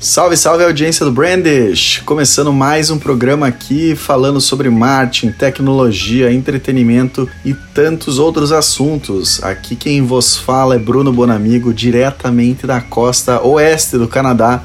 Salve, salve audiência do Brandish! Começando mais um programa aqui falando sobre marketing, tecnologia, entretenimento e tantos outros assuntos. Aqui quem vos fala é Bruno Bonamigo, diretamente da costa oeste do Canadá,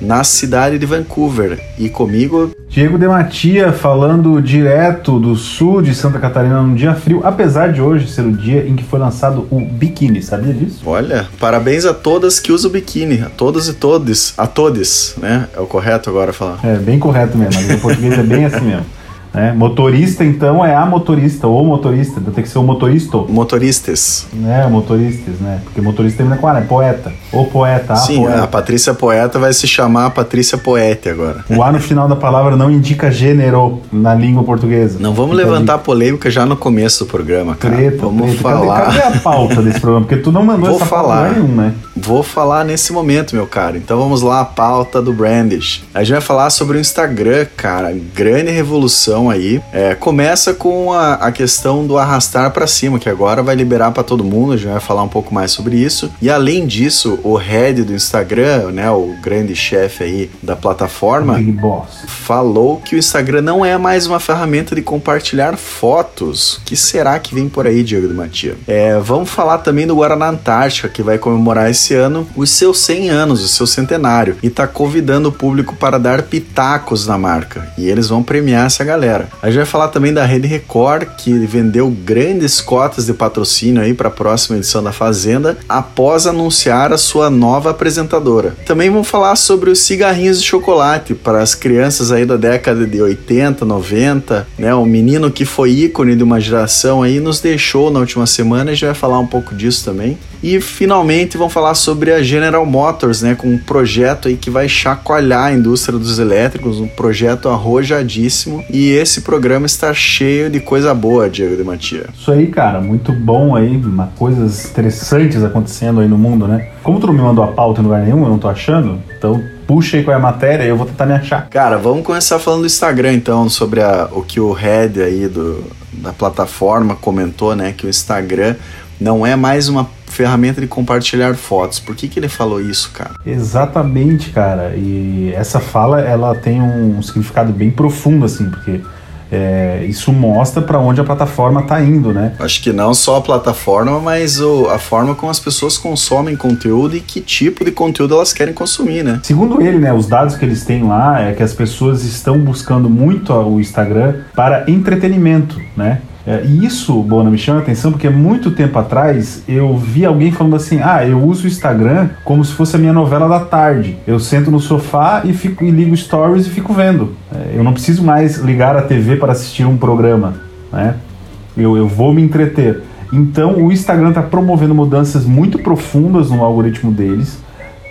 na cidade de Vancouver. E comigo, Diego Dematia falando direto do sul de Santa Catarina num dia frio, apesar de hoje ser o dia em que foi lançado o biquíni, sabia disso? olha, parabéns a todas que usam biquíni, a todas e todos, a todos, né? É o correto agora falar. É bem correto mesmo, mas o português é bem assim mesmo. Né? motorista, então, é a motorista, ou motorista, então tem que ser o motorista, Motoristas. né? Motoristas, né? Porque motorista termina com A, né? Poeta. Ou poeta, a Sim, poeta. a Patrícia Poeta vai se chamar Patrícia Poete agora. O A no final da palavra não indica gênero na língua portuguesa. Não vamos levantar polêmica já no começo do programa, cara. Treta, vamos treta. falar. Cadê, cadê a pauta desse programa? Porque tu não mandou Vou essa falar. nenhum, né? Vou falar nesse momento, meu caro. Então vamos lá, a pauta do Brandish. A gente vai falar sobre o Instagram, cara. Grande revolução aí. É, começa com a, a questão do arrastar pra cima, que agora vai liberar pra todo mundo. A gente vai falar um pouco mais sobre isso. E além disso, o head do Instagram, né, o grande chefe aí da plataforma, falou que o Instagram não é mais uma ferramenta de compartilhar fotos. O que será que vem por aí, Diego de Matia? É, vamos falar também do Guaraná Antártica, que vai comemorar esse ano os seus 100 anos, o seu centenário, e tá convidando o público para dar pitacos na marca. E eles vão premiar essa galera. A gente vai falar também da Rede Record, que vendeu grandes cotas de patrocínio aí para a próxima edição da Fazenda, após anunciar a sua nova apresentadora. Também vamos falar sobre os cigarrinhos de chocolate para as crianças aí da década de 80, 90, né? O menino que foi ícone de uma geração aí nos deixou na última semana, a gente vai falar um pouco disso também. E finalmente vamos falar sobre a General Motors, né, com um projeto aí que vai chacoalhar a indústria dos elétricos, um projeto arrojadíssimo. E esse programa está cheio de coisa boa, Diego de Matia. Isso aí, cara, muito bom aí, uma, coisas interessantes acontecendo aí no mundo, né? Como tu não me mandou a pauta em lugar nenhum, eu não tô achando, então puxa aí qual é a matéria e eu vou tentar me achar. Cara, vamos começar falando do Instagram então, sobre a- o que o head aí do, da plataforma comentou, né? Que o Instagram não é mais uma ferramenta de compartilhar fotos. Por que, que ele falou isso, cara? Exatamente, cara, e essa fala, ela tem um significado bem profundo, assim, porque é, isso mostra pra onde a plataforma tá indo, né? Acho que não só a plataforma, mas o- a forma como as pessoas consomem conteúdo e que tipo de conteúdo elas querem consumir, né? Segundo ele, né, os dados que eles têm lá é que as pessoas estão buscando muito o Instagram para entretenimento, né? É, e isso, Bona, me chama a atenção porque muito tempo atrás eu vi alguém falando assim: ah, eu uso o Instagram como se fosse a minha novela da tarde. Eu sento no sofá e, fico, e ligo stories e fico vendo. É, eu não preciso mais ligar a TV para assistir um programa, né? Eu, eu vou me entreter. Então o Instagram está promovendo mudanças muito profundas no algoritmo deles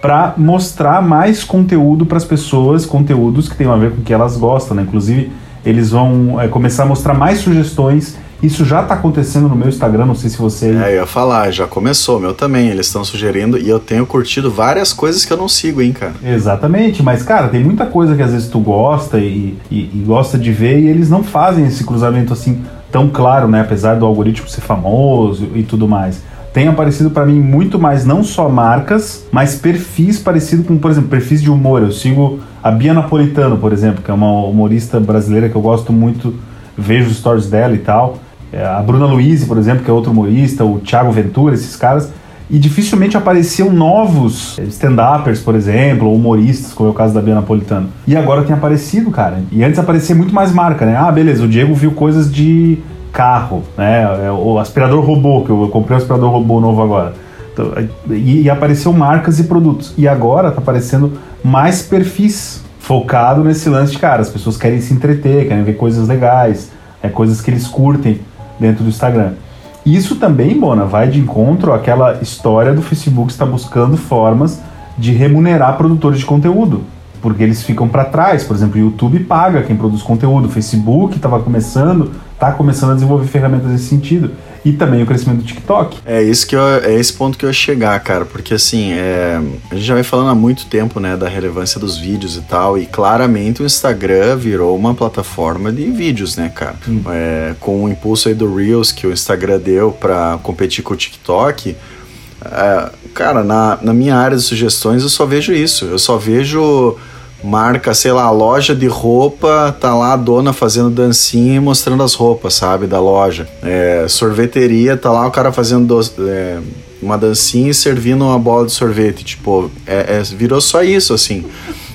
para mostrar mais conteúdo para as pessoas, conteúdos que tenham a ver com o que elas gostam, né? Inclusive, eles vão é, começar a mostrar mais sugestões. Isso já está acontecendo no meu Instagram, não sei se você É, eu ia falar, já começou, meu também. Eles estão sugerindo e eu tenho curtido várias coisas que eu não sigo, hein, cara. Exatamente, mas cara, tem muita coisa que às vezes tu gosta e, e- e gosta de ver e eles não fazem esse cruzamento assim tão claro, né? Apesar do algoritmo ser famoso e tudo mais. Tem aparecido pra mim muito mais não só marcas, mas perfis parecidos com, por exemplo, perfis de humor. Eu sigo a Bia Napolitano, por exemplo, que é uma humorista brasileira que eu gosto muito, vejo os stories dela e tal. É, a Bruna Luiz, por exemplo, que é outro humorista, o Thiago Ventura, esses caras e dificilmente apareciam novos stand-uppers, por exemplo, ou humoristas, como é o caso da Bia Napolitano. E agora tem aparecido, cara. E antes aparecia muito mais marca, né? Ah, beleza, o Diego viu coisas de carro, né? É, O aspirador robô, que eu comprei um aspirador robô novo agora. Então, e, e apareceu marcas e produtos. E agora tá aparecendo mais perfis focado nesse lance de, cara, as pessoas querem se entreter, querem ver coisas legais, é, coisas que eles curtem dentro do Instagram. Isso também, Bona, vai de encontro àquela história do Facebook está buscando formas de remunerar produtores de conteúdo. Porque eles ficam para trás. Por exemplo, o YouTube paga quem produz conteúdo, o Facebook estava começando, está começando a desenvolver ferramentas nesse sentido. E também o crescimento do TikTok. É isso que eu, é esse ponto que eu ia chegar, cara, porque assim, é, a gente já vai falando há muito tempo, né, da relevância dos vídeos e tal, e claramente o Instagram virou uma plataforma de vídeos, né, cara? É, com o impulso aí do Reels que o Instagram deu para competir com o TikTok, é, cara, na, na minha área de sugestões eu só vejo isso, eu só vejo marca, sei lá, loja de roupa, tá lá a dona fazendo dancinha e mostrando as roupas, sabe, da loja. É, sorveteria, tá lá o cara fazendo do, é, uma dancinha e servindo uma bola de sorvete. Tipo, é, é virou só isso, assim.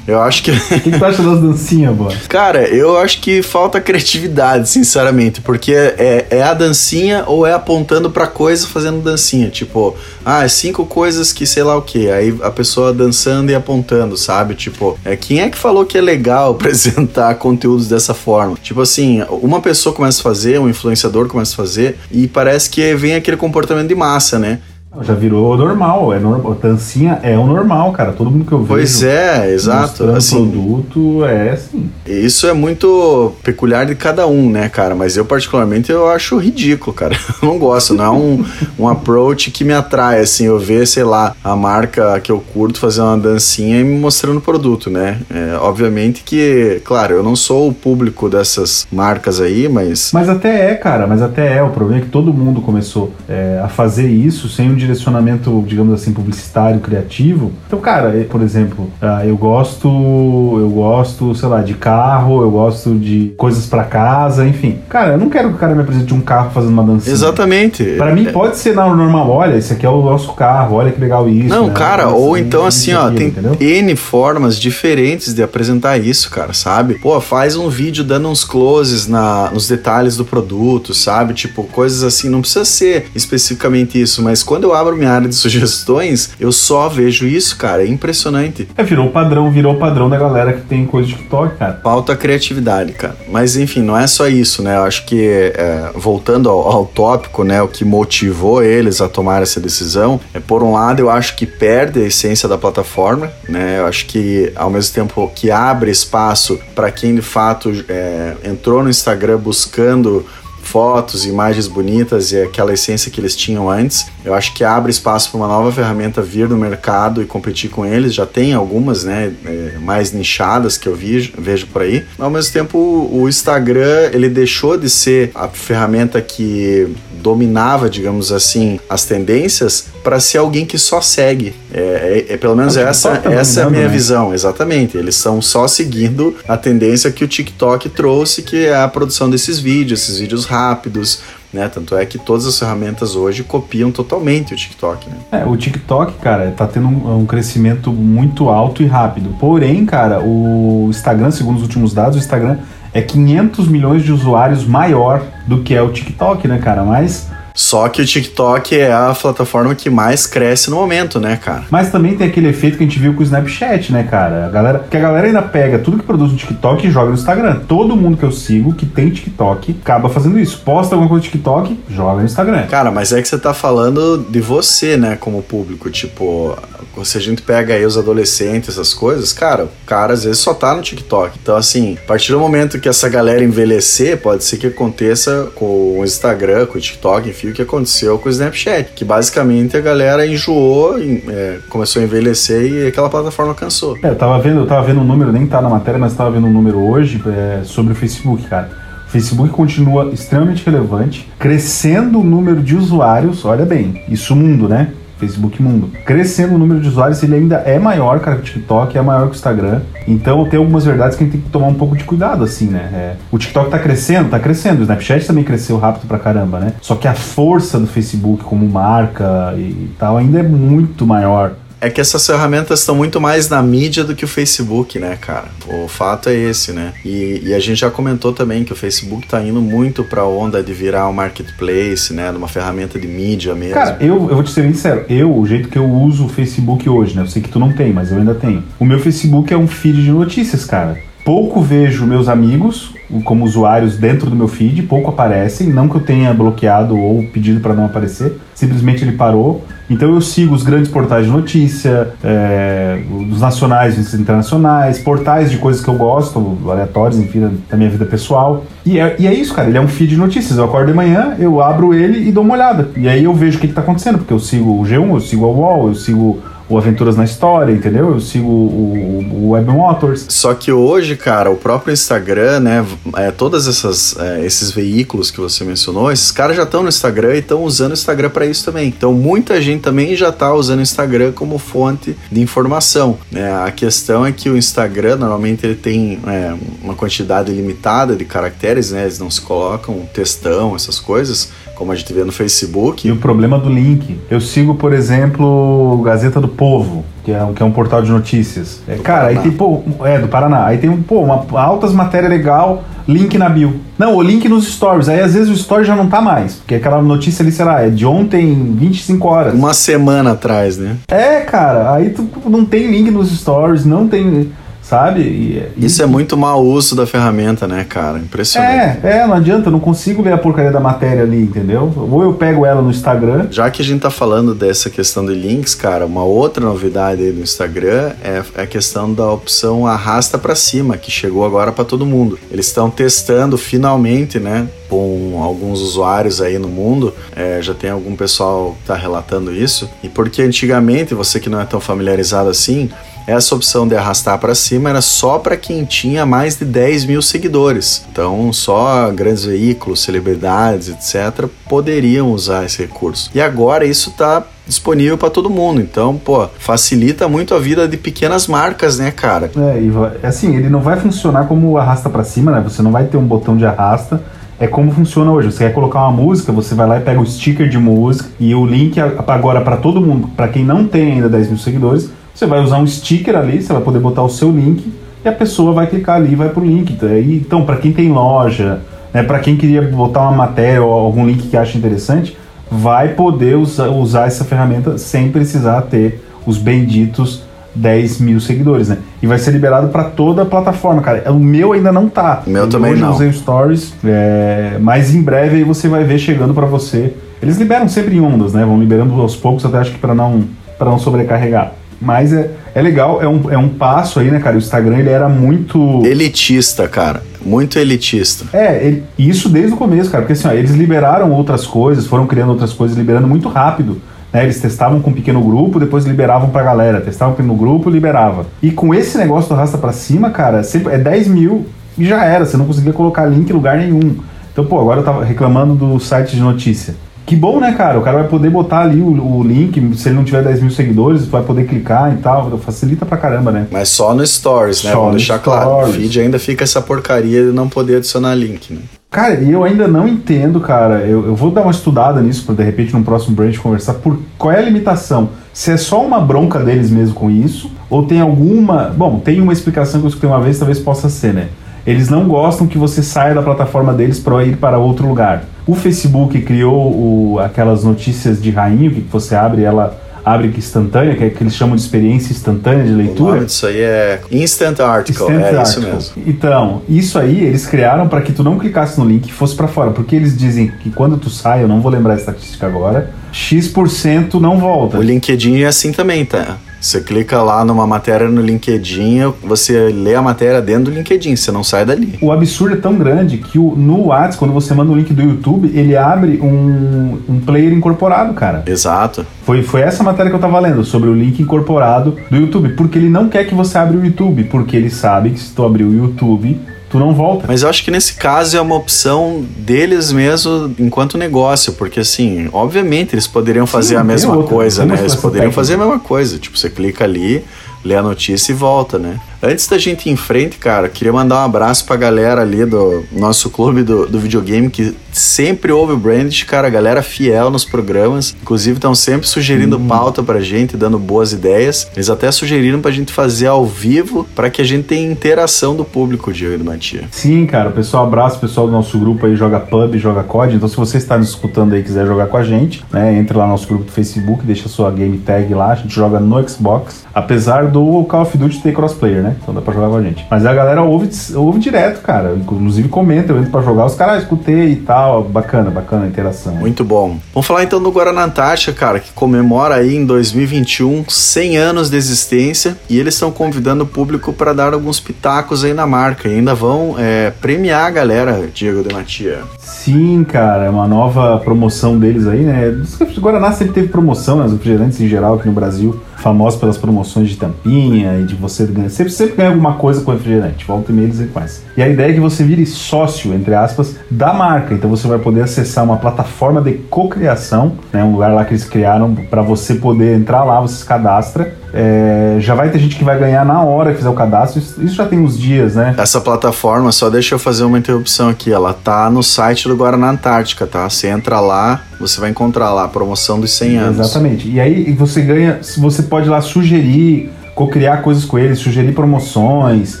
Eu acho que. O que, que tu acha das dancinhas, boy? Cara, eu acho que falta criatividade, sinceramente. Porque é, é a dancinha ou é apontando pra coisa fazendo dancinha. Tipo, ah, é cinco coisas que sei lá o que. Aí a pessoa dançando e apontando, sabe? Tipo, é, quem é que falou que é legal apresentar conteúdos dessa forma? Tipo assim, uma pessoa começa a fazer, um influenciador começa a fazer, e parece que vem aquele comportamento de massa, né? Já virou normal, é normal. Dancinha é o normal, cara. Todo mundo que eu vejo. Pois é, exato. Assim, produto é assim. Isso é muito peculiar de cada um, né, cara? Mas eu, particularmente, eu acho ridículo, cara. Eu não gosto, não é um, um approach que me atrai, assim. Eu ver, sei lá, a marca que eu curto fazer uma dancinha e me mostrando o produto, né? É, obviamente que, claro, eu não sou o público dessas marcas aí, mas. Mas até é, cara, mas até é. O problema é que todo mundo começou é, a fazer isso sem um direcionamento, digamos assim, publicitário, criativo. Então, cara, por exemplo, ah, eu gosto, eu gosto, sei lá, de carro, eu gosto de coisas para casa, enfim. Cara, eu não quero que o cara me apresente um carro fazendo uma dancinha. Exatamente. Para mim pode ser normal, olha, esse aqui é o nosso carro, olha que legal isso. Não, né? cara, ou então assim, ó, tem entendeu? N formas diferentes de apresentar isso, cara, sabe? Pô, faz um vídeo dando uns closes na, nos detalhes do produto, sabe? Tipo, coisas assim, não precisa ser especificamente isso, mas quando eu abro minha área de sugestões, eu só vejo isso, cara. É impressionante. É, virou padrão, virou padrão da galera que tem coisa de TikTok, cara. Falta criatividade, cara. Mas enfim, não é só isso, né? Eu acho que, é, voltando ao, ao tópico, né? O que motivou eles a tomar essa decisão é, por um lado, eu acho que perde a essência da plataforma, né? Eu acho que, ao mesmo tempo que abre espaço para quem de fato é, entrou no Instagram buscando fotos, imagens bonitas e aquela essência que eles tinham antes. Eu acho que abre espaço para uma nova ferramenta vir no mercado e competir com eles. Já tem algumas, né, é, mais nichadas que eu vejo, vejo por aí. Ao mesmo tempo, o Instagram ele deixou de ser a ferramenta que dominava, digamos assim, as tendências para ser alguém que só segue. É, é, é pelo menos essa, tá essa é a minha né? visão, exatamente. Eles estão só seguindo a tendência que o TikTok trouxe, que é a produção desses vídeos, esses vídeos rápidos, né? Tanto é que todas as ferramentas hoje copiam totalmente o TikTok, né? É, o TikTok, cara, tá tendo um, um, crescimento muito alto e rápido. Porém, cara, o Instagram, segundo os últimos dados, o Instagram é 500 milhões de usuários maior do que é o TikTok, né, cara? Mas só que o TikTok é a plataforma que mais cresce no momento, né, cara? Mas também tem aquele efeito que a gente viu com o Snapchat, né, cara? A galera, que a galera ainda pega tudo que produz no TikTok e joga no Instagram. Todo mundo que eu sigo que tem TikTok acaba fazendo isso. Posta alguma coisa no TikTok, joga no Instagram. Cara, mas é que você tá falando de você, né, como público. Tipo, se a gente pega aí os adolescentes, essas coisas, cara, o cara às vezes só tá no TikTok. Então, assim, a partir do momento que essa galera envelhecer, pode ser que aconteça com o Instagram, com o TikTok, enfim o que aconteceu com o Snapchat, que basicamente a galera enjoou, é, começou a envelhecer e aquela plataforma cansou. É, eu tava vendo, eu tava vendo um número, nem tá na matéria, mas tava vendo um número hoje é, sobre o Facebook, cara. O Facebook continua extremamente relevante, crescendo o número de usuários, olha bem, isso mundo, né? Facebook Mundo. Crescendo o número de usuários, ele ainda é maior que o TikTok, é maior que o Instagram. Então tem algumas verdades que a gente tem que tomar um pouco de cuidado, assim, né? É, o TikTok tá crescendo, tá crescendo. O Snapchat também cresceu rápido pra caramba, né? Só que a força do Facebook como marca e tal ainda é muito maior é que essas ferramentas estão muito mais na mídia do que o Facebook, né, cara? O fato é esse, né? E, e a gente já comentou também que o Facebook tá indo muito pra onda de virar um marketplace, né? Uma ferramenta de mídia mesmo. Cara, eu, eu vou te ser sincero, eu, o jeito que eu uso o Facebook hoje, né? Eu sei que tu não tem, mas eu ainda tenho. O meu Facebook é um feed de notícias, cara pouco vejo meus amigos como usuários dentro do meu feed, pouco aparecem, não que eu tenha bloqueado ou pedido para não aparecer, simplesmente ele parou. Então eu sigo os grandes portais de notícia, é, os nacionais e internacionais, portais de coisas que eu gosto, aleatórios, enfim, da minha vida pessoal. E é, e é, isso, cara, ele é um feed de notícias. Eu acordo de manhã, eu abro ele e dou uma olhada. E aí eu vejo o que, está acontecendo, porque eu sigo o G1, eu sigo a UOL, eu sigo o Aventuras na História, entendeu? Eu sigo o, o Web Motors. Só que hoje, cara, o próprio Instagram, né? É, todas essas é, esses veículos que você mencionou, esses caras já estão no Instagram e estão usando o Instagram para isso também. Então muita gente também já está usando o Instagram como fonte de informação. Né? A questão é que o Instagram normalmente ele tem é, uma quantidade limitada de caracteres, né? Eles não se colocam textão, essas coisas como a gente vê no Facebook. E o problema do link. Eu sigo, por exemplo, Gazeta do Povo, que é, que é um portal de notícias. É, cara, Paraná. aí tem, pô, é, do Paraná. Aí tem, pô, uma altas matéria legal, link na bio. Não, o link nos stories. Aí às vezes o story já não tá mais. Porque aquela notícia ali, sei lá, é de ontem, 25 horas. Uma semana atrás, né? É, cara. Aí tu não tem link nos stories, não tem sabe? E, e... Isso é muito mau uso da ferramenta, né, cara? Impressionante. É, é, não adianta, eu não consigo ler a porcaria da matéria ali, entendeu? Ou eu pego ela no Instagram. Já que a gente tá falando dessa questão de links, cara, uma outra novidade aí no Instagram é, é a questão da opção arrasta para cima, que chegou agora para todo mundo. Eles estão testando finalmente, né? com alguns usuários aí no mundo, é, já tem algum pessoal que tá relatando isso. E porque antigamente, você que não é tão familiarizado assim, essa opção de arrastar para cima era só para quem tinha mais de 10 mil seguidores. Então, só grandes veículos, celebridades, etc., poderiam usar esse recurso. E agora isso está disponível para todo mundo. Então, pô, facilita muito a vida de pequenas marcas, né, cara? É, é assim, ele não vai funcionar como arrasta para cima, né? Você não vai ter um botão de arrasta. É como funciona hoje. Você quer colocar uma música, você vai lá e pega o sticker de música e o link agora para todo mundo, para quem não tem ainda 10 mil seguidores, você vai usar um sticker ali, você vai poder botar o seu link e a pessoa vai clicar ali e vai pro link. Então, para quem tem loja, né, para quem queria botar uma matéria ou algum link que acha interessante, vai poder usar, usar essa ferramenta sem precisar ter os benditos 10 mil seguidores, né? E vai ser liberado para toda a plataforma, cara. O meu ainda não tá. O meu também hoje não. Eu usei Stories, é... mas em breve aí você vai ver chegando para você. Eles liberam sempre em ondas, né? Vão liberando aos poucos, até acho que para não para não sobrecarregar. Mas é, é legal, é um, é um passo aí, né, cara? O Instagram ele era muito. Elitista, cara. Muito elitista. É, ele, isso desde o começo, cara. Porque assim, ó, eles liberaram outras coisas, foram criando outras coisas, liberando muito rápido. Né? Eles testavam com um pequeno grupo, depois liberavam pra galera. Testavam no grupo, liberava. E com esse negócio do rasta pra cima, cara, sempre, é 10 mil e já era. Você não conseguia colocar link em lugar nenhum. Então, pô, agora eu tava reclamando do site de notícia. Que bom, né, cara? O cara vai poder botar ali o, o, link, se ele não tiver 10 mil seguidores, vai poder clicar e tal. Facilita pra caramba, né? Mas só no Stories, né? Só Vamos deixar stories. claro. O feed ainda fica essa porcaria de não poder adicionar link, né? Cara, e eu ainda não entendo, cara. Eu, eu vou dar uma estudada nisso para de repente no próximo branch conversar por qual é a limitação. Se é só uma bronca deles mesmo com isso, ou tem alguma. Bom, tem uma explicação que eu escutei uma vez, talvez possa ser, né? Eles não gostam que você saia da plataforma deles para ir para outro lugar. O Facebook criou o, aquelas notícias de rainho que você abre ela abre instantânea, que é que eles chamam de experiência instantânea de leitura. O nome disso aí é Instant Article, Instant é Article. isso mesmo. Então, isso aí eles criaram para que tu não clicasse no link e fosse para fora, porque eles dizem que quando tu sai, eu não vou lembrar a estatística agora, X% não volta. O LinkedIn é assim também, tá? Você clica lá numa matéria no LinkedIn, você lê a matéria dentro do LinkedIn, você não sai dali. O absurdo é tão grande que o, no WhatsApp, quando você manda o link do YouTube, ele abre um, um player incorporado, cara. Exato. Foi, foi essa matéria que eu tava lendo, sobre o link incorporado do YouTube. Porque ele não quer que você abra o YouTube, porque ele sabe que se tu abrir o YouTube, tu não volta. Mas eu acho que nesse caso é uma opção deles mesmo enquanto negócio, porque assim, obviamente eles poderiam fazer Sim, a mesma outra, coisa, né? Eles poderiam técnica. fazer a mesma coisa, tipo, você clica ali, lê a notícia e volta, né? Antes da gente ir em frente, cara, queria mandar um abraço pra galera ali do nosso clube do, do videogame que sempre ouve o Brandish, cara, galera fiel nos programas. Inclusive, estão sempre sugerindo hum. pauta pra gente, dando boas ideias. Eles até sugeriram pra gente fazer ao vivo para que a gente tenha interação do público, Diego e Matia. Sim, cara, pessoal, abraço pessoal do nosso grupo aí, joga pub, joga COD. Então, se você está nos escutando aí e quiser jogar com a gente, né, entre lá no nosso grupo do Facebook, deixa sua game tag lá, a gente joga no Xbox. Apesar do Call of Duty ter crossplayer, né? Então dá pra jogar com a gente. Mas a galera ouve, ouve direto, cara. Inclusive comenta, eu entro pra jogar, os caras, ah, escutei e tal. Bacana, bacana a interação. Muito bom. Vamos falar então do Guaraná Antártica, cara, que comemora aí em 2021 100 anos de existência e eles estão convidando o público para dar alguns pitacos aí na marca e ainda vão é, premiar a galera, Diego de Matia. Sim, cara, é uma nova promoção deles aí, né? O Guaraná sempre teve promoção, né? Os refrigerantes em geral aqui no Brasil, famosos pelas promoções de tampinha e de você ganhar. Sempre, sempre ganha alguma coisa com refrigerante, volta e meia eles quase. E a ideia é que você vire sócio, entre aspas, da marca. Então você vai poder acessar uma plataforma de cocriação, né? Um lugar lá que eles criaram para você poder entrar lá, você se cadastra é, já vai ter gente que vai ganhar na hora que fizer o cadastro. Isso, isso, já tem uns dias, né? Essa plataforma, só deixa eu fazer uma interrupção aqui. Ela tá no site do Guaraná Antártica, tá? Você entra lá, você vai encontrar lá a promoção dos 100 anos. Exatamente. E aí você ganha, você pode lá sugerir, co-criar coisas com eles, sugerir promoções.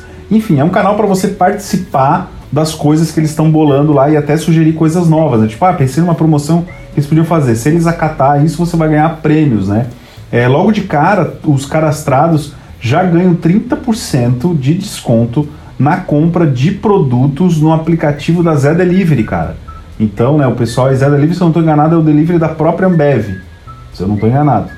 Enfim, é um canal para você participar das coisas que eles estão bolando lá e até sugerir coisas novas. Né? Tipo, ah, pensei numa promoção que eles podiam fazer. Se eles acatar isso, você vai ganhar prêmios, né? É, logo de cara, os cadastrados já ganham 30% de desconto na compra de produtos no aplicativo da Zé Delivery, cara. Então, né, o pessoal é Zé Delivery, se eu não estou enganado, é o delivery da própria Ambev. Se eu não estou enganado.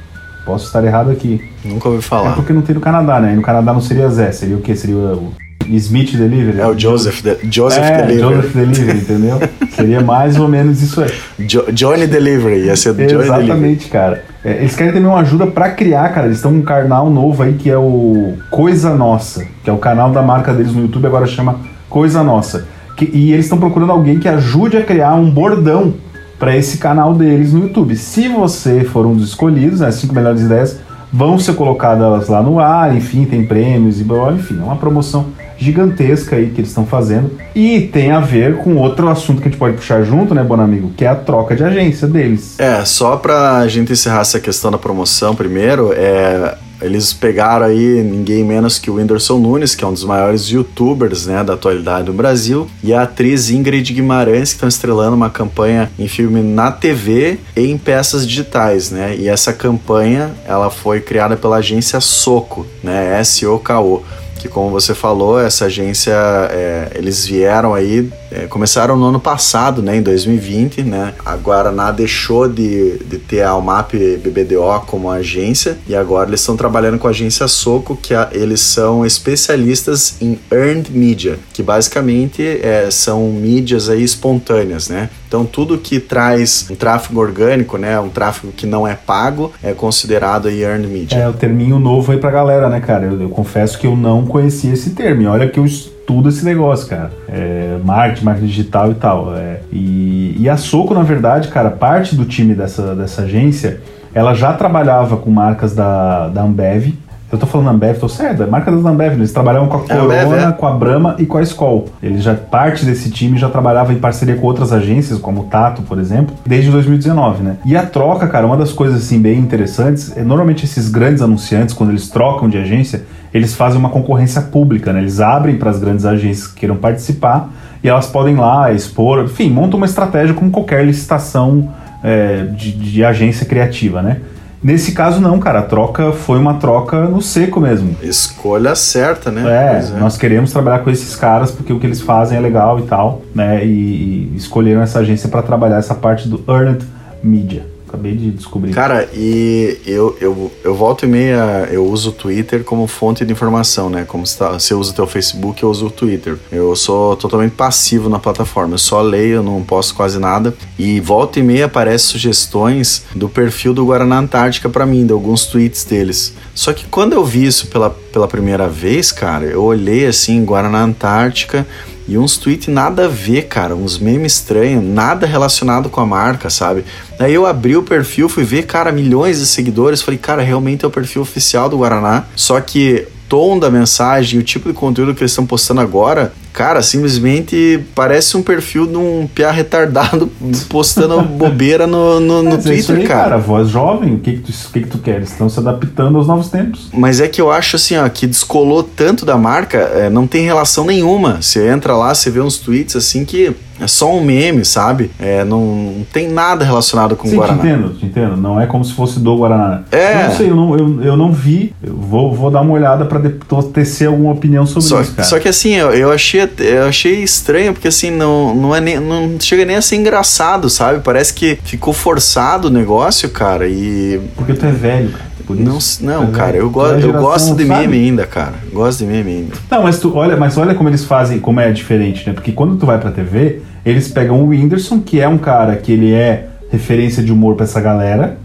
Posso estar errado aqui. Nunca ouvi falar. É porque não tem no Canadá, né? E no Canadá não seria Zé, seria o quê? Seria o Smith Delivery. É o Joseph, de, Joseph é, Delivery. Joseph Delivery, entendeu? Seria mais ou menos isso aí. Jo Johnny Delivery, ia ser Johnny Exatamente, Delivery. cara. É, eles querem também uma ajuda para criar, cara. Eles estão com um canal novo aí que é o Coisa Nossa, que é o canal da marca deles no YouTube, agora chama Coisa Nossa. Que, e eles estão procurando alguém que ajude a criar um bordão para esse canal deles no YouTube. Se você for um dos escolhidos, as né, 5 melhores ideias vão ser colocadas lá no ar, enfim, tem prêmios e enfim, é uma promoção gigantesca aí que eles estão fazendo. E tem a ver com outro assunto que a gente pode puxar junto, né, bom amigo? Que é a troca de agência deles. É, só pra gente encerrar essa questão da promoção primeiro, é. Eles pegaram aí ninguém menos que o Whindersson Nunes, que é um dos maiores youtubers né, da atualidade no Brasil, e a atriz Ingrid Guimarães, que estão estrelando uma campanha em filme na TV e em peças digitais, né? E essa campanha ela foi criada pela agência Soco, né? S-O-K-O que como você falou, essa agência, é, eles vieram aí, é, começaram no ano passado, né, em 2020, né, a Guaraná deixou de, de ter a Almap BBDO como agência e agora eles estão trabalhando com a agência Soco, que a, eles são especialistas em Earned Media, que basicamente é, são mídias aí espontâneas, né, então tudo que traz um tráfego orgânico, né, um tráfego que não é pago, é considerado aí earned media. É o terminho novo aí pra galera, né, cara? Eu, eu confesso que eu não conhecia esse termo. Olha que eu estudo esse negócio, cara. É, marketing, marketing digital e tal. É, e, e a Soco, na verdade, cara, parte do time dessa, dessa agência, ela já trabalhava com marcas da, da Ambev, eu tô falando Ambev, tô certo, é marca da Ambev, eles trabalhavam com a é Corona, Ambev, é. com a Brahma e com a Skol. Eles já, parte desse time já trabalhava em parceria com outras agências, como o Tato, por exemplo, desde 2019, né? E a troca, cara, uma das coisas assim bem interessantes é normalmente esses grandes anunciantes, quando eles trocam de agência, eles fazem uma concorrência pública, né? Eles abrem para as grandes agências que queiram participar e elas podem ir lá expor, enfim, montam uma estratégia como qualquer licitação é, de, de agência criativa, né? Nesse caso, não, cara. A troca foi uma troca no seco mesmo. Escolha certa, né? É, é, nós queremos trabalhar com esses caras porque o que eles fazem é legal e tal, né? E, e escolheram essa agência para trabalhar essa parte do Earned Media. Acabei de descobrir. Cara, e eu, eu, eu volto e meia, eu uso o Twitter como fonte de informação, né? Como se você usa o teu Facebook, eu uso o Twitter. Eu sou totalmente passivo na plataforma, eu só leio, não posto quase nada. E volta e meia aparecem sugestões do perfil do Guaraná Antártica para mim, de alguns tweets deles. Só que quando eu vi isso pela, pela primeira vez, cara, eu olhei assim, Guaraná Antártica e uns tweets nada a ver, cara, uns memes estranhos, nada relacionado com a marca, sabe? Daí eu abri o perfil, fui ver, cara, milhões de seguidores, falei, cara, realmente é o perfil oficial do Guaraná. Só que tom da mensagem, o tipo de conteúdo que eles estão postando agora, cara, simplesmente parece um perfil de um piá retardado postando bobeira no, no, no Twitter, é isso aí, cara. cara. Voz jovem, o que, que, tu, que, que tu quer? Estão se adaptando aos novos tempos. Mas é que eu acho assim, ó, que descolou tanto da marca, é, não tem relação nenhuma. Você entra lá, você vê uns tweets assim que é só um meme, sabe? É, não, não tem nada relacionado com o Sim, te Guaraná. entendo, te entendo. Não é como se fosse do Guaraná. É. Eu não sei, eu não, eu, eu não vi. Eu vou, vou dar uma olhada to- tecer alguma opinião sobre Só, isso, cara. só que assim, eu, eu achei eu achei estranho, porque assim, não, não, é nem, não chega nem a ser engraçado, sabe? Parece que ficou forçado o negócio, cara, e. Porque tu é velho, cara. Por Não, isso. não é cara, eu, go eu gosto de sabe? meme ainda, cara. Gosto de meme ainda. Não, mas tu olha, mas olha como eles fazem, como é diferente, né? Porque quando tu vai pra TV, eles pegam o Whindersson, que é um cara que ele é referência de humor pra essa galera,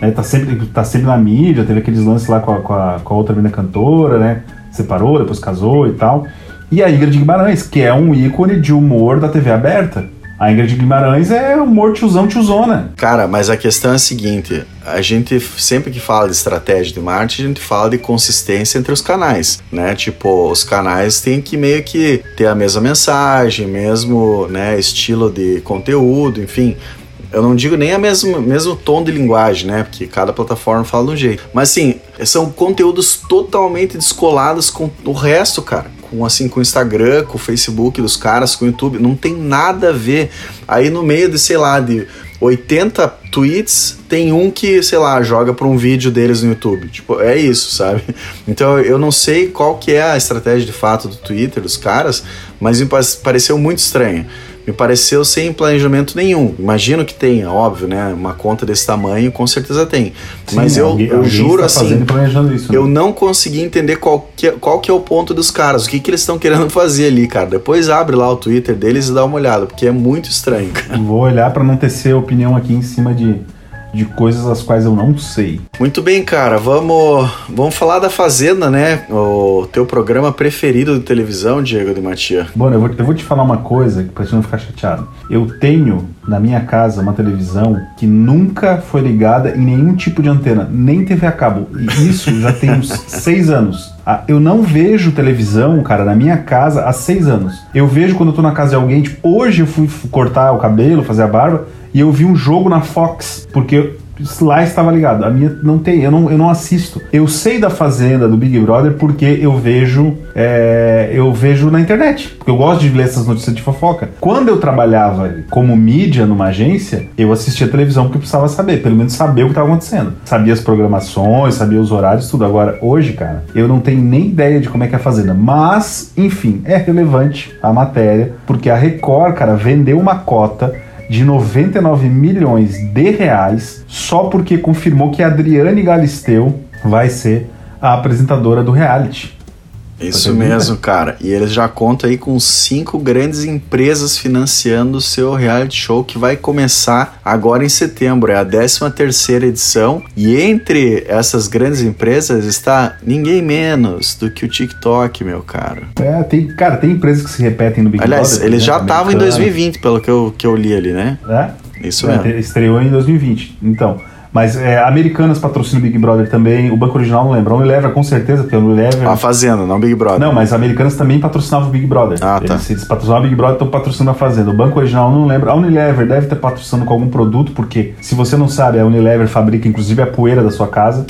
né? Tá sempre, tá sempre na mídia, teve aqueles lances lá com a, com a, com a outra menina cantora, né? Separou, depois casou e tal. E a Ingrid Guimarães, que é um ícone de humor da TV aberta. A Ingrid Guimarães é humor tiozão, tiozona. Cara, mas a questão é a seguinte: a gente sempre que fala de estratégia de marketing, a gente fala de consistência entre os canais, né? Tipo, os canais têm que meio que ter a mesma mensagem, mesmo, né, estilo de conteúdo, enfim. Eu não digo nem a mesmo, mesmo tom de linguagem, né? Porque cada plataforma fala de um jeito. Mas assim, são conteúdos totalmente descolados com o resto, cara. Com assim, com o Instagram, com o Facebook dos caras, com o YouTube. Não tem nada a ver. Aí no meio de, sei lá, de 80 tweets, tem um que, sei lá, joga para um vídeo deles no YouTube. Tipo, é isso, sabe? Então eu não sei qual que é a estratégia de fato do Twitter, dos caras, mas me pa- pareceu muito estranho. Me pareceu sem planejamento nenhum. Imagino que tenha, óbvio, né? Uma conta desse tamanho, com certeza tem. Mas Sim, eu, alguém- eu juro está assim, isso, eu né? não consegui entender qual que, é- qual que é o ponto dos caras, o que, que eles estão querendo fazer ali, cara. Depois abre lá o Twitter deles e dá uma olhada, porque é muito estranho, cara. Vou olhar pra não tecer opinião aqui em cima de, de coisas as quais eu não sei. Muito bem, cara, vamos, vamos falar da Fazenda, né? O teu programa preferido de televisão, Diego de Matia. Bom, eu vou, eu vou te falar uma coisa pra você não ficar chateado. Eu tenho na minha casa uma televisão que nunca foi ligada em nenhum tipo de antena, nem TV a cabo. E isso já tem uns seis anos. Ah, Eu não vejo televisão, cara, na minha casa há seis anos. Eu vejo quando eu tô na casa de alguém, tipo, hoje eu fui cortar o cabelo, fazer a barba, e eu vi um jogo na Fox, porque lá estava ligado. A minha não tem, eu não, eu não assisto. Eu sei da Fazenda, do Big Brother, porque eu vejo, é, eu vejo na internet. Porque eu gosto de ler essas notícias de fofoca. Quando eu trabalhava como mídia numa agência, eu assistia televisão porque eu precisava saber, pelo menos saber o que estava acontecendo. Sabia as programações, sabia os horários, tudo. Agora, hoje, cara, eu não tenho nem ideia de como é que é a Fazenda. Mas, enfim, é relevante a matéria, porque a Record, cara, vendeu uma cota de 99 milhões de reais só porque confirmou que Adriane Galisteu vai ser a apresentadora do reality. Isso mesmo, cara. E eles já contam aí com cinco grandes empresas financiando o seu reality show que vai começar agora em setembro. É a 13 terceira edição. E entre essas grandes empresas está ninguém menos do que o TikTok, meu cara. É, tem, cara, tem empresas que se repetem no Big Aliás, Brother. eles por já estavam em Americana. 2020, pelo que eu, que eu li ali, né? É? Isso É, mesmo. Estreou em 2020. Então. Mas é, Americanas patrocina o Big Brother também. O Banco Original não lembra. A Unilever, com certeza, porque a Unilever. A Fazenda, não Big Brother. Não, mas Americanas também patrocinava o Big Brother. Ah, tá. Eles, eles patrocinavam o Big Brother, estão patrocinando a Fazenda. O Banco Original não lembra. A Unilever deve ter patrocinando com algum produto, porque, se você não sabe, a Unilever fabrica inclusive a poeira da sua casa.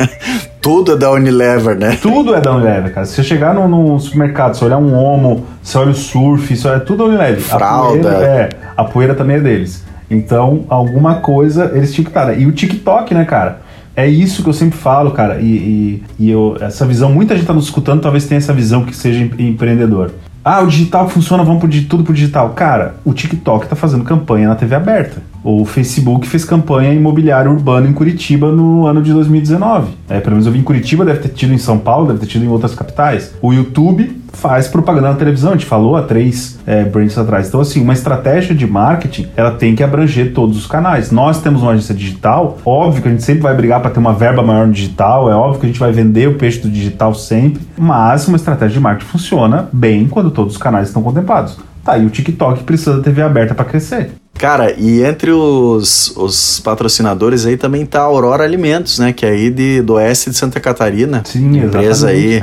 Tudo é da Unilever, né? Tudo é da Unilever, cara. Se você chegar no, no supermercado, você olhar um Omo, você olha o Surf, isso é tudo da Unilever. Fralda. A poeira, é, a poeira também é deles. Então, alguma coisa eles tinham que estar. E o TikTok, né, cara? É isso que eu sempre falo, cara. E, e, e eu, essa visão, muita gente tá nos escutando, talvez tenha essa visão que seja em- empreendedor. Ah, o digital funciona, vamos pro, tudo pro digital. Cara, o TikTok tá fazendo campanha na TV aberta. O Facebook fez campanha imobiliária urbana em Curitiba no ano de 2019. É, pelo menos eu vi em Curitiba, deve ter tido em São Paulo, deve ter tido em outras capitais. O YouTube faz propaganda na televisão, a gente falou há três é, brands atrás. Então, assim, uma estratégia de marketing, ela tem que abranger todos os canais. Nós temos uma agência digital, óbvio que a gente sempre vai brigar para ter uma verba maior no digital, é óbvio que a gente vai vender o peixe do digital sempre, mas uma estratégia de marketing funciona bem quando todos os canais estão contemplados. Tá, e o TikTok precisa da TV aberta para crescer. Cara, e entre os, os patrocinadores aí também tá a Aurora Alimentos, né? Que é aí de, do oeste de Santa Catarina. Sim, Empresa aí.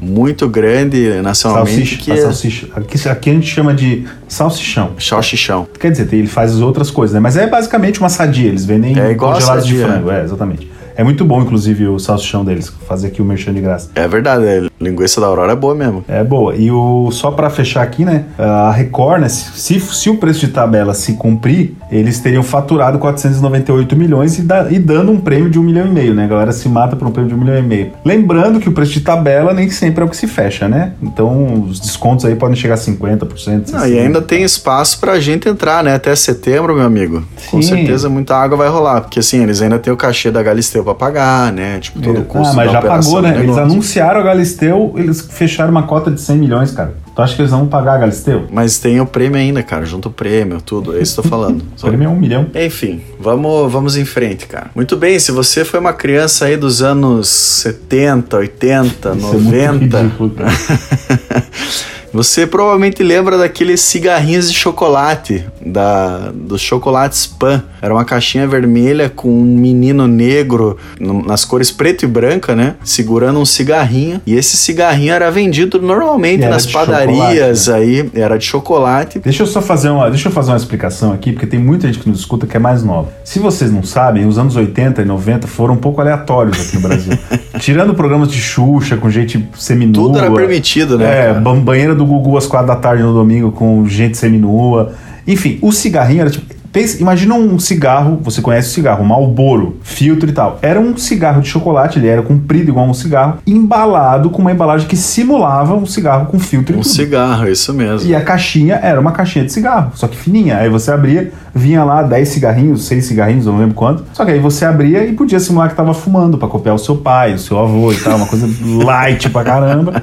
Muito grande nacionalmente. Salsicha, que é salsicha. Aqui, aqui a gente chama de salsichão. Salsichão. Quer dizer, ele faz outras coisas, né? Mas é basicamente uma sadia. Eles vendem É igual congelados de frango, é, exatamente. É muito bom, inclusive, o salsichão deles, fazer aqui o merchan de graça. É verdade, a linguiça da Aurora é boa mesmo. É boa. E o só para fechar aqui, né? A Record, né? Se, se o preço de tabela se cumprir, eles teriam faturado 498 milhões e, da, e dando um prêmio de um milhão e meio, né? A galera se mata por um prêmio de um milhão e meio. Lembrando que o preço de tabela nem sempre é o que se fecha, né? Então os descontos aí podem chegar a 50%. 60%. Não, e ainda tem espaço pra gente entrar, né? Até setembro, meu amigo. Sim. Com certeza muita água vai rolar. Porque assim, eles ainda têm o cachê da Galisteu pra pagar, né? Tipo, todo é. o custo ah, mas da já pagou, né? Eles anunciaram a Galisteu, eles fecharam uma cota de 100 milhões, cara. Tu acha que eles vão pagar a Galisteu? Mas tem o prêmio ainda, cara. Junto o prêmio, tudo. É isso que eu tô falando. o prêmio é um milhão. Enfim, vamos, vamos em frente, cara. Muito bem, se você foi uma criança aí dos anos 70, 80, isso 90. É muito ridículo, cara. Você provavelmente lembra daqueles cigarrinhos de chocolate, da, dos chocolates Pan. Era uma caixinha vermelha com um menino negro nas cores preto e branca, né? Segurando um cigarrinho. E esse cigarrinho era vendido normalmente nas padarias né? aí, era de chocolate. Deixa eu só fazer uma, deixa eu fazer uma explicação aqui, porque tem muita gente que nos escuta que é mais nova. Se vocês não sabem, os anos 80 e 90 foram um pouco aleatórios aqui no Brasil. Tirando programas de Xuxa com gente seminua. Tudo era permitido, né? É, banheira do do Gugu às quatro da tarde no domingo com gente seminua. Enfim, o cigarrinho era tipo. Pensa, imagina um cigarro, você conhece o cigarro, um Marlboro, filtro e tal. Era um cigarro de chocolate, ele era comprido igual um cigarro, embalado com uma embalagem que simulava um cigarro com filtro um e tudo. cigarro, isso mesmo. E a caixinha era uma caixinha de cigarro, só que fininha. Aí você abria, vinha lá 10 cigarrinhos, 6 cigarrinhos, não lembro quanto. Só que aí você abria e podia simular que tava fumando para copiar o seu pai, o seu avô e tal, uma coisa light pra caramba.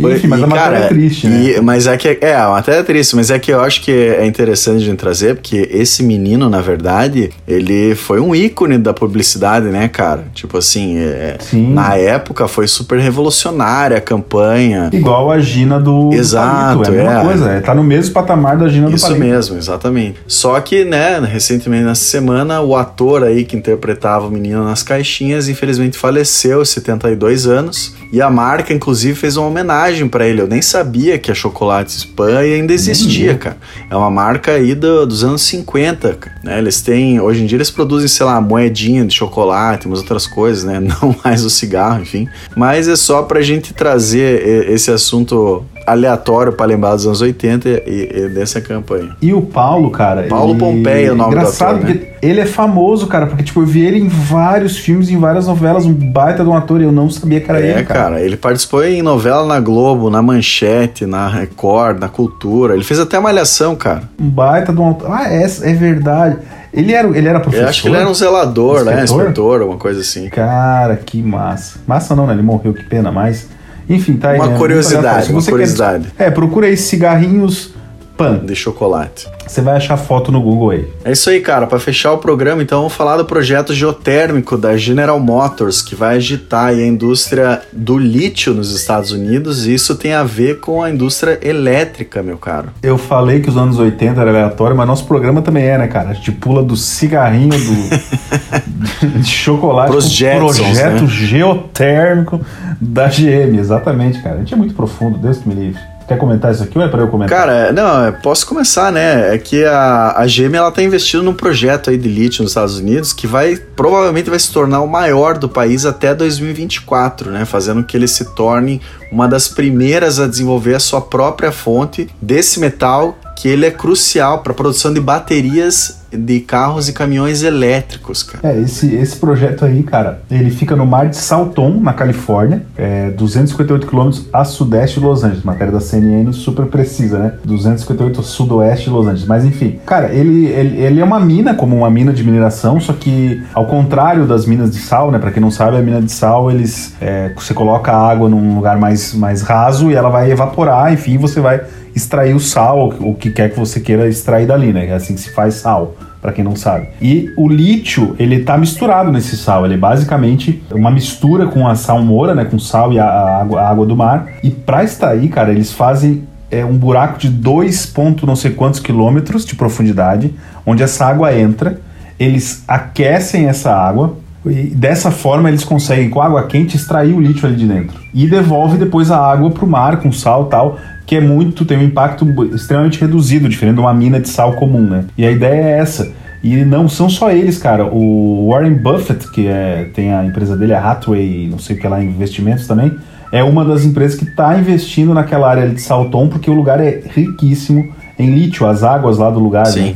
Enfim, mas e, a matéria cara, é triste, né? E, mas é que é, a matéria é triste, mas é que eu acho que é interessante a gente trazer, porque esse menino, na verdade, ele foi um ícone da publicidade, né, cara? Tipo assim, é, na época foi super revolucionária a campanha. Igual a Gina do Exato, é a mesma é. coisa, é, tá no mesmo patamar da Gina Isso do Palito. Isso mesmo, exatamente. Só que, né, recentemente nessa semana, o ator aí que interpretava o menino nas caixinhas, infelizmente faleceu, 72 anos, e a marca, inclusive, fez uma homenagem homenagem para ele. Eu nem sabia que a Chocolate Spam ainda existia, cara. É uma marca aí do, dos anos 50, né? Eles têm, hoje em dia eles produzem, sei lá, moedinha de chocolate, umas outras coisas, né? Não mais o cigarro, enfim. Mas é só pra gente trazer esse assunto aleatório para lembrar dos anos 80 e, e, dessa campanha. E o Paulo, cara. Paulo ele... Pompeia é o nome Engraçado do ator, né? Ele é famoso, cara, porque tipo, eu vi ele em vários filmes, em várias novelas, um baita de um ator e eu não sabia que era é, ele. É, cara. cara, ele participou em novela na Globo, na Manchete, na Record, na Cultura. Ele fez até Malhação, cara. Um baita de um ator. Ah, é, é verdade. Ele era, ele era professor? Eu acho que ele era um zelador, né? Inspetor, alguma coisa assim. Cara, que massa. Massa não, né? Ele morreu, que pena, mas... Enfim, tá aí. Uma né? curiosidade, uma curiosidade. Quer... É, procura aí cigarrinhos pan. De chocolate. Você vai achar foto no Google aí. É isso aí, cara. Para fechar o programa, então, vamos falar do projeto geotérmico da General Motors, que vai agitar a indústria do lítio nos Estados Unidos. E isso tem a ver com a indústria elétrica, meu caro. Eu falei que os anos 80 era aleatório, mas nosso programa também é, né, cara? A gente pula do cigarrinho do de chocolate Pros Jetsons, projeto né? geotérmico da GM. Exatamente, cara. A gente é muito profundo, Deus que me livre. Quer comentar isso aqui ou é para eu comentar? Cara, não, posso começar, né? É que a, a GM ela tá investindo num projeto aí de lítio nos Estados Unidos que vai provavelmente vai se tornar o maior do país até 2024, né? Fazendo que ele se torne uma das primeiras a desenvolver a sua própria fonte desse metal que ele é crucial para a produção de baterias de carros e caminhões elétricos, cara. É, esse, esse projeto aí, cara, ele fica no mar de Salton, na Califórnia, é 258 quilômetros a sudeste de Los Angeles. Matéria da CNN super precisa, né? 258 a sudoeste de Los Angeles. Mas enfim, cara, ele, ele, ele é uma mina, como uma mina de mineração, só que ao contrário das minas de sal, né? Pra quem não sabe, a mina de sal, eles é, você coloca a água num lugar mais, mais raso e ela vai evaporar, enfim, você vai extrair o sal, o que quer que você queira extrair dali, né? É assim que se faz sal para quem não sabe. E o lítio, ele tá misturado nesse sal, ele é basicamente uma mistura com a salmoura, né, com sal e a, a, água, a água, do mar. E para extrair, cara, eles fazem é, um buraco de 2 ponto não sei quantos quilômetros de profundidade, onde essa água entra, eles aquecem essa água, e dessa forma eles conseguem com água quente extrair o lítio ali de dentro e devolve depois a água para o mar com sal tal que é muito, tem um impacto extremamente reduzido, diferente de uma mina de sal comum, né? E a ideia é essa. E não são só eles, cara. O Warren Buffett, que é, tem a empresa dele, a Hathaway, não sei o que lá, investimentos também, é uma das empresas que está investindo naquela área de Salton, porque o lugar é riquíssimo em lítio, as águas lá do lugar. Sim. Né?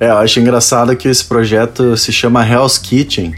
É, eu acho engraçado que esse projeto se chama Hell's Kitchen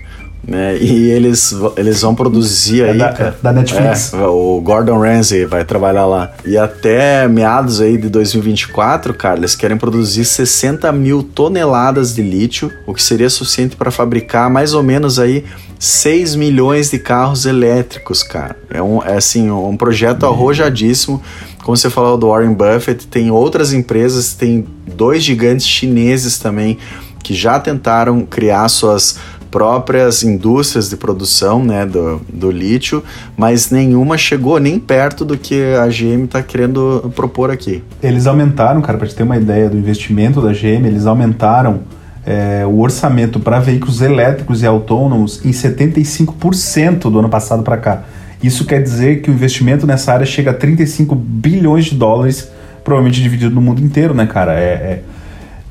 né? E eles, eles vão produzir é aí. Da, cara, da Netflix. É, o Gordon Ramsay vai trabalhar lá. E até meados aí de 2024, cara, eles querem produzir 60 mil toneladas de lítio, o que seria suficiente para fabricar mais ou menos aí 6 milhões de carros elétricos, cara. É, um, é assim, um projeto arrojadíssimo. Como você falou do Warren Buffett, tem outras empresas, tem dois gigantes chineses também que já tentaram criar suas próprias indústrias de produção né, do, do lítio, mas nenhuma chegou nem perto do que a GM está querendo propor aqui. Eles aumentaram, cara, para te ter uma ideia do investimento da GM, eles aumentaram é, o orçamento para veículos elétricos e autônomos em 75% do ano passado para cá. Isso quer dizer que o investimento nessa área chega a 35 bilhões de dólares, provavelmente dividido no mundo inteiro, né, cara? É, é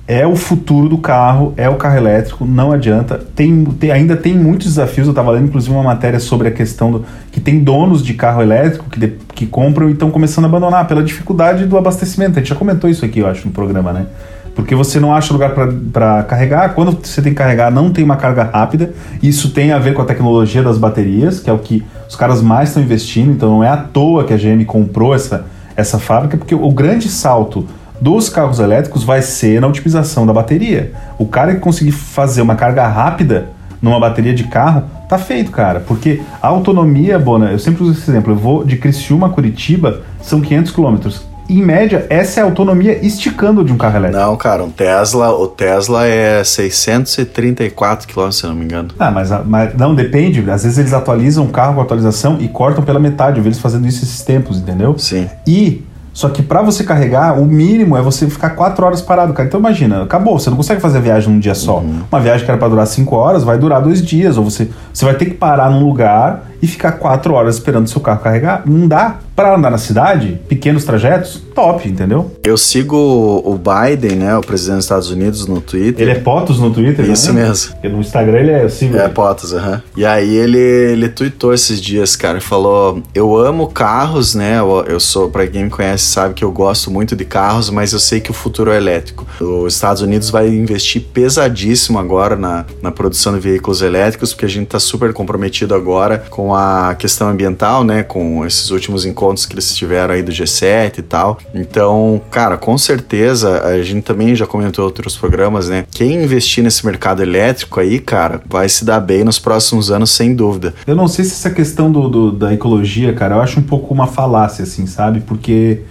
é o futuro do carro, é o carro elétrico, não adianta. Tem, tem ainda tem muitos desafios. Eu estava lendo inclusive uma matéria sobre a questão do que tem donos de carro elétrico que, de, que compram e estão começando a abandonar pela dificuldade do abastecimento. A gente já comentou isso aqui, eu acho, no programa, né? Porque você não acha lugar para carregar. Quando você tem que carregar, não tem uma carga rápida. Isso tem a ver com a tecnologia das baterias, que é o que os caras mais estão investindo. Então não é à toa que a GM comprou essa, essa fábrica, porque o grande salto dos carros elétricos vai ser na otimização da bateria. O cara que conseguir fazer uma carga rápida numa bateria de carro, tá feito, cara. Porque a autonomia, Bona, eu sempre uso esse exemplo, eu vou de Criciúma a Curitiba, são 500 quilômetros. Em média, essa é a autonomia esticando de um carro elétrico. Não, cara, um Tesla, o Tesla é 634 km, se não me engano. Ah, mas, mas não, depende. Às vezes eles atualizam o carro com atualização e cortam pela metade. Eu vi eles fazendo isso esses tempos, entendeu? Sim. E só que para você carregar, o mínimo é você ficar quatro horas parado, cara. Então imagina, acabou, você não consegue fazer a viagem num dia só. Uhum. Uma viagem que era para durar cinco horas vai durar dois dias, ou você, você vai ter que parar num lugar e ficar quatro horas esperando seu carro carregar. Não dá. Para andar na cidade, pequenos trajetos, top, entendeu? Eu sigo o Biden, né, o presidente dos Estados Unidos, no Twitter. Ele é POTUS no Twitter? Isso né? mesmo. Porque no Instagram ele é, eu sigo. É, ele. POTUS, aham. Uhum. E aí ele, ele tweetou esses dias, cara, falou: Eu amo carros, né? Eu, eu sou, pra quem me conhece, sabe que eu gosto muito de carros, mas eu sei que o futuro é elétrico. Os Estados Unidos vai investir pesadíssimo agora na, na produção de veículos elétricos, porque a gente tá super comprometido agora com a questão ambiental, né? Com esses últimos encontros que eles tiveram aí do G7 e tal. Então, cara, com certeza, a gente também já comentou em outros programas, né? Quem investir nesse mercado elétrico aí, cara, vai se dar bem nos próximos anos, sem dúvida. Eu não sei se essa questão do, do da ecologia, cara, eu acho um pouco uma falácia, assim, sabe? Porque,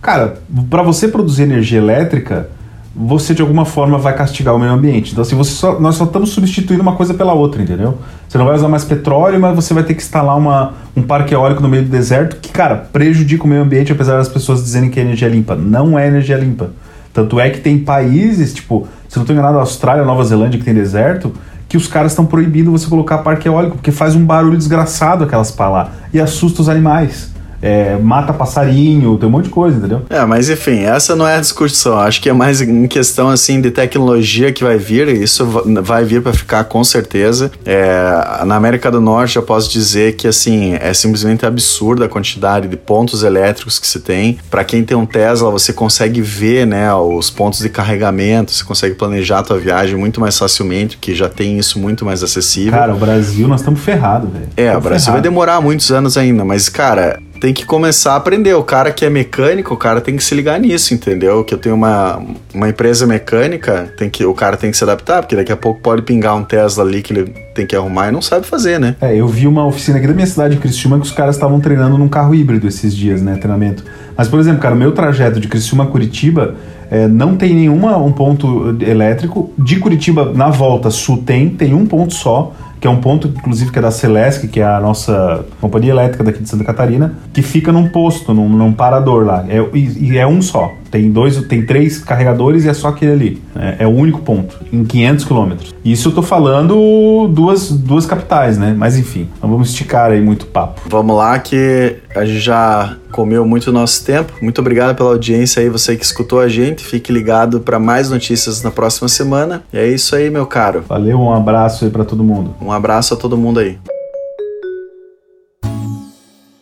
cara, para você produzir energia elétrica você de alguma forma vai castigar o meio ambiente. Então, assim, você só, nós só estamos substituindo uma coisa pela outra, entendeu? Você não vai usar mais petróleo, mas você vai ter que instalar uma, um parque eólico no meio do deserto que, cara, prejudica o meio ambiente, apesar das pessoas dizerem que é energia limpa. Não é energia limpa. Tanto é que tem países, tipo, se não estou enganado, a Austrália, Nova Zelândia, que tem deserto, que os caras estão proibindo você colocar parque eólico, porque faz um barulho desgraçado aquelas pá lá e assusta os animais é, mata passarinho, tem um monte de coisa, entendeu? É, mas enfim, essa não é a discussão. Acho que é mais em questão assim de tecnologia que vai vir, e isso vai vir para ficar com certeza. É, na América do Norte eu posso dizer que assim é simplesmente absurda a quantidade de pontos elétricos que se tem. Para quem tem um Tesla, você consegue ver, né, os pontos de carregamento, você consegue planejar a tua viagem muito mais facilmente, que já tem isso muito mais acessível. Cara, o Brasil nós estamos ferrados, velho. É, o Brasil ferrado. vai demorar muitos anos ainda, mas cara, tem que começar a aprender. O cara que é mecânico, o cara tem que se ligar nisso, entendeu? Que eu tenho uma, uma empresa mecânica, tem que, o cara tem que se adaptar, porque daqui a pouco pode pingar um Tesla ali que ele tem que arrumar e não sabe fazer, né? É, eu vi uma oficina aqui da minha cidade, Criciúma, que os caras estavam treinando num carro híbrido esses dias, né? Treinamento. Mas, por exemplo, cara, o meu trajeto de Criciúma a Curitiba é, não tem nenhuma um ponto elétrico. De Curitiba na volta sul tem, tem um ponto só que é um ponto, inclusive, que é da Celesc, que é a nossa companhia elétrica daqui de Santa Catarina, que fica num posto, num, num parador lá. É, e, e, é um só. Tem dois, tem três carregadores e é só aquele ali. É, é o único ponto, em 500 quilômetros. Isso eu tô falando duas, duas capitais, né? Mas enfim, não vamos esticar aí muito papo. Vamos lá que a gente já comeu muito nosso tempo. Muito obrigado pela audiência aí, você que escutou a gente. Fique ligado para mais notícias na próxima semana. E é isso aí, meu caro. Valeu, um abraço aí para todo mundo. Um abraço a todo mundo aí.